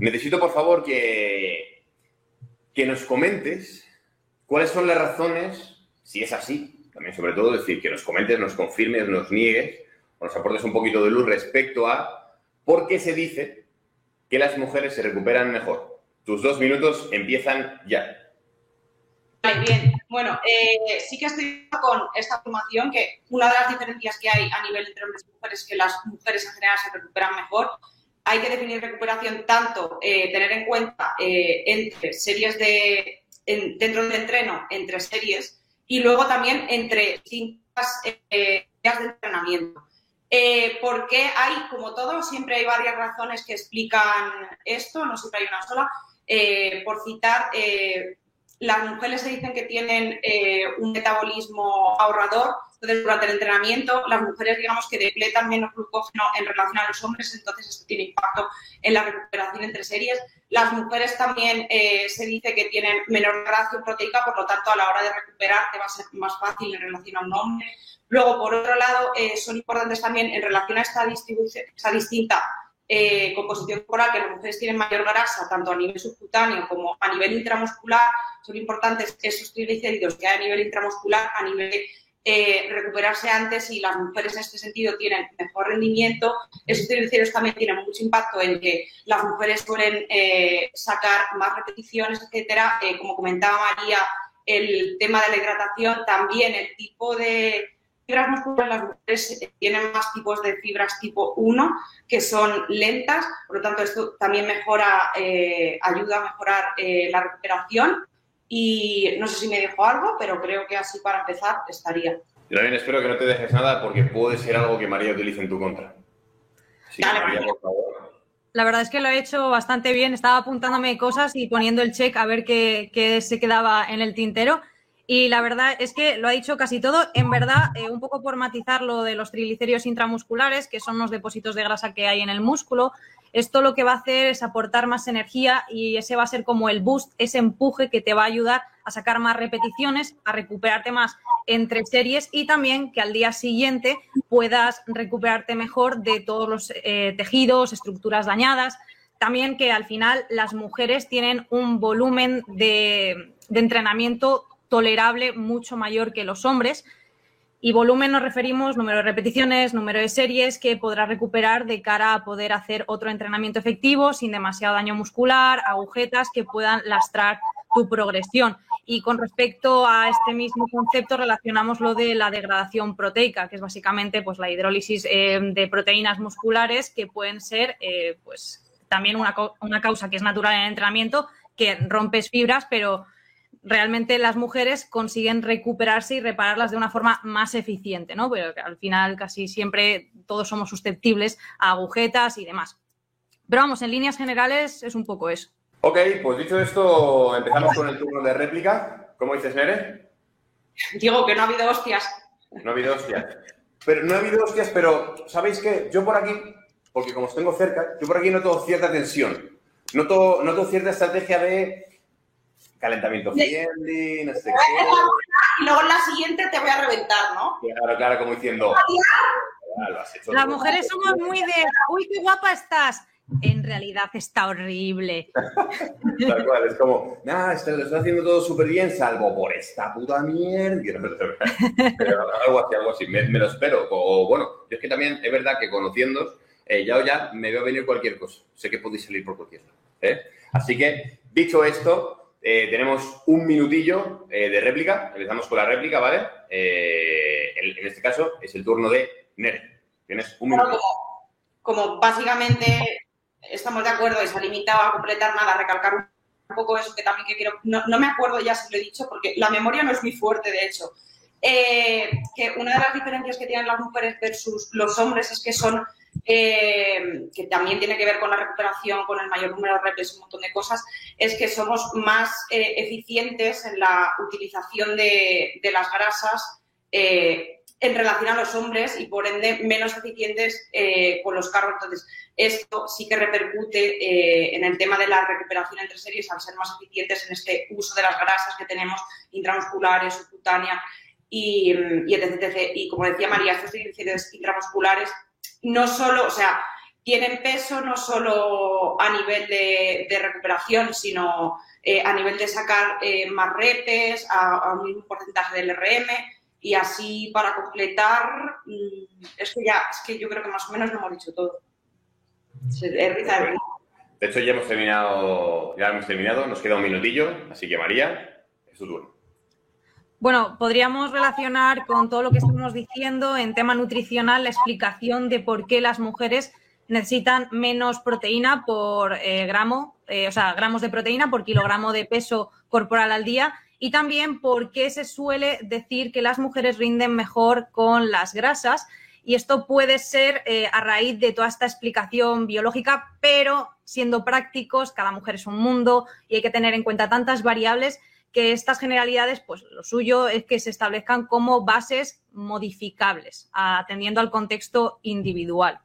necesito por favor que, que nos comentes cuáles son las razones, si es así, también sobre todo decir que nos comentes, nos confirmes, nos niegues, o nos aportes un poquito de luz respecto a por qué se dice que las mujeres se recuperan mejor. Tus dos minutos empiezan ya. Vale, bien. Bueno, eh, sí que estoy con esta afirmación que una de las diferencias que hay a nivel entre hombres y mujeres es que las mujeres en general se recuperan mejor. Hay que definir recuperación tanto, eh, tener en cuenta eh, entre series de, dentro del entreno, entre series, y luego también entre distintas días de entrenamiento. porque hay, como todo, siempre hay varias razones que explican esto, no siempre hay una sola. por citar, las mujeres se dicen que tienen eh, un metabolismo ahorrador, entonces durante el entrenamiento las mujeres digamos que depletan menos glucógeno en relación a los hombres, entonces esto tiene impacto en la recuperación entre series. Las mujeres también eh, se dice que tienen menor ratio proteica, por lo tanto a la hora de recuperar te va a ser más fácil en relación a un hombre. Luego, por otro lado, eh, son importantes también en relación a esta esta distinta eh, composición corporal, que las mujeres tienen mayor grasa, tanto a nivel subcutáneo como a nivel intramuscular, son importantes esos triglicéridos que hay a nivel intramuscular, a nivel eh, recuperarse antes y las mujeres en este sentido tienen mejor rendimiento. Esos triglicéridos también tienen mucho impacto en que las mujeres suelen eh, sacar más repeticiones, etcétera. como comentaba María, el tema de la hidratación, también el tipo de fibras musculares, las mujeres tienen más tipos de fibras tipo 1, que son lentas, por lo tanto esto también mejora, eh, ayuda a mejorar eh, la recuperación y no sé si me dejo algo, pero creo que así para empezar estaría. Yo también espero que no te dejes nada porque puede ser algo que María utilice en tu contra. María, por favor. La verdad es que lo he hecho bastante bien. Estaba apuntándome cosas y poniendo el check a ver qué, qué se quedaba en el tintero. Y la verdad es que lo ha dicho casi todo. En verdad, eh, un poco por matizar lo de los triglicéridos intramusculares, que son los depósitos de grasa que hay en el músculo, esto lo que va a hacer es aportar más energía y ese va a ser como el boost, ese empuje que te va a ayudar a sacar más repeticiones, a recuperarte más entre series y también que al día siguiente puedas recuperarte mejor de todos los eh, tejidos, estructuras dañadas. También que al final las mujeres tienen un volumen de, de entrenamiento tolerable mucho mayor que los hombres. Y volumen nos referimos número de repeticiones, número de series que podrás recuperar de cara a poder hacer otro entrenamiento efectivo sin demasiado daño muscular, agujetas que puedan lastrar tu progresión. Y con respecto a este mismo concepto relacionamos lo de la degradación proteica, que es básicamente pues, la hidrólisis eh, de proteínas musculares que pueden ser eh, pues, también una, una causa que es natural en el entrenamiento, que rompes fibras, pero realmente las mujeres consiguen recuperarse y repararlas de una forma más eficiente, ¿no? Pero al final casi siempre todos somos susceptibles a agujetas y demás. Pero vamos, en líneas generales es un poco eso. Ok, pues dicho esto, empezamos con el turno de réplica. ¿Cómo dices, Nere? Digo que no ha habido hostias. No ha habido hostias. Pero no ha habido hostias, pero ¿sabéis qué? Yo por aquí, porque como os tengo cerca, yo por aquí noto cierta tensión. Noto, noto cierta estrategia de calentamiento friendly, no sé qué. Y luego en la siguiente te voy a reventar, ¿no? Claro, claro, como diciendo. Las mujeres somos muy de, uy, qué guapa estás. En realidad está horrible. Tal cual, es como, nada, lo está haciendo todo súper bien, salvo por esta puta mierda. algo así, algo así, me, lo espero. O bueno, es que también es verdad que conociendo, eh, ya o ya me veo venir cualquier cosa. Sé que podéis salir por cualquier lado. ¿eh? Así que, dicho esto, eh, tenemos un minutillo eh, de réplica. Empezamos con la réplica, ¿vale? Eh, en, este caso es el turno de Nere. Tienes un minuto. como, básicamente estamos de acuerdo y se ha limitado a completar nada, a recalcar un poco eso que también que quiero. No, me acuerdo ya si lo he dicho porque la memoria no es muy fuerte, de hecho. que una de las diferencias que tienen las mujeres versus los hombres es que son eh, que también tiene que ver con la recuperación, con el mayor número de reps, un montón de cosas, es que somos más eh, eficientes en la utilización de, las grasas eh, en relación a los hombres y por ende menos eficientes con los carros. Entonces, esto sí que repercute en el tema de la recuperación entre series al ser más eficientes en este uso de las grasas que tenemos intramusculares, subcutánea y, y etc, Y como decía María, estos intramusculares no solo, o sea, tienen peso no solo a nivel de, recuperación, sino eh, a nivel de sacar eh, más repes, a, un mismo porcentaje del RM y así para completar, mm, es que ya, es que yo creo que más o menos lo hemos dicho todo. De hecho, ya hemos terminado, ya hemos terminado, nos queda un minutillo, así que María, es tu turno. Bueno, podríamos relacionar con todo lo que estamos diciendo en tema nutricional la explicación de por qué las mujeres necesitan menos proteína por eh, gramo, eh, o sea, gramos de proteína por kilogramo de peso corporal al día y también por qué se suele decir que las mujeres rinden mejor con las grasas. Y esto puede ser eh, a raíz de toda esta explicación biológica, pero siendo prácticos, cada mujer es un mundo y hay que tener en cuenta tantas variables que estas generalidades, pues lo suyo es que se establezcan como bases modificables, atendiendo al contexto individual.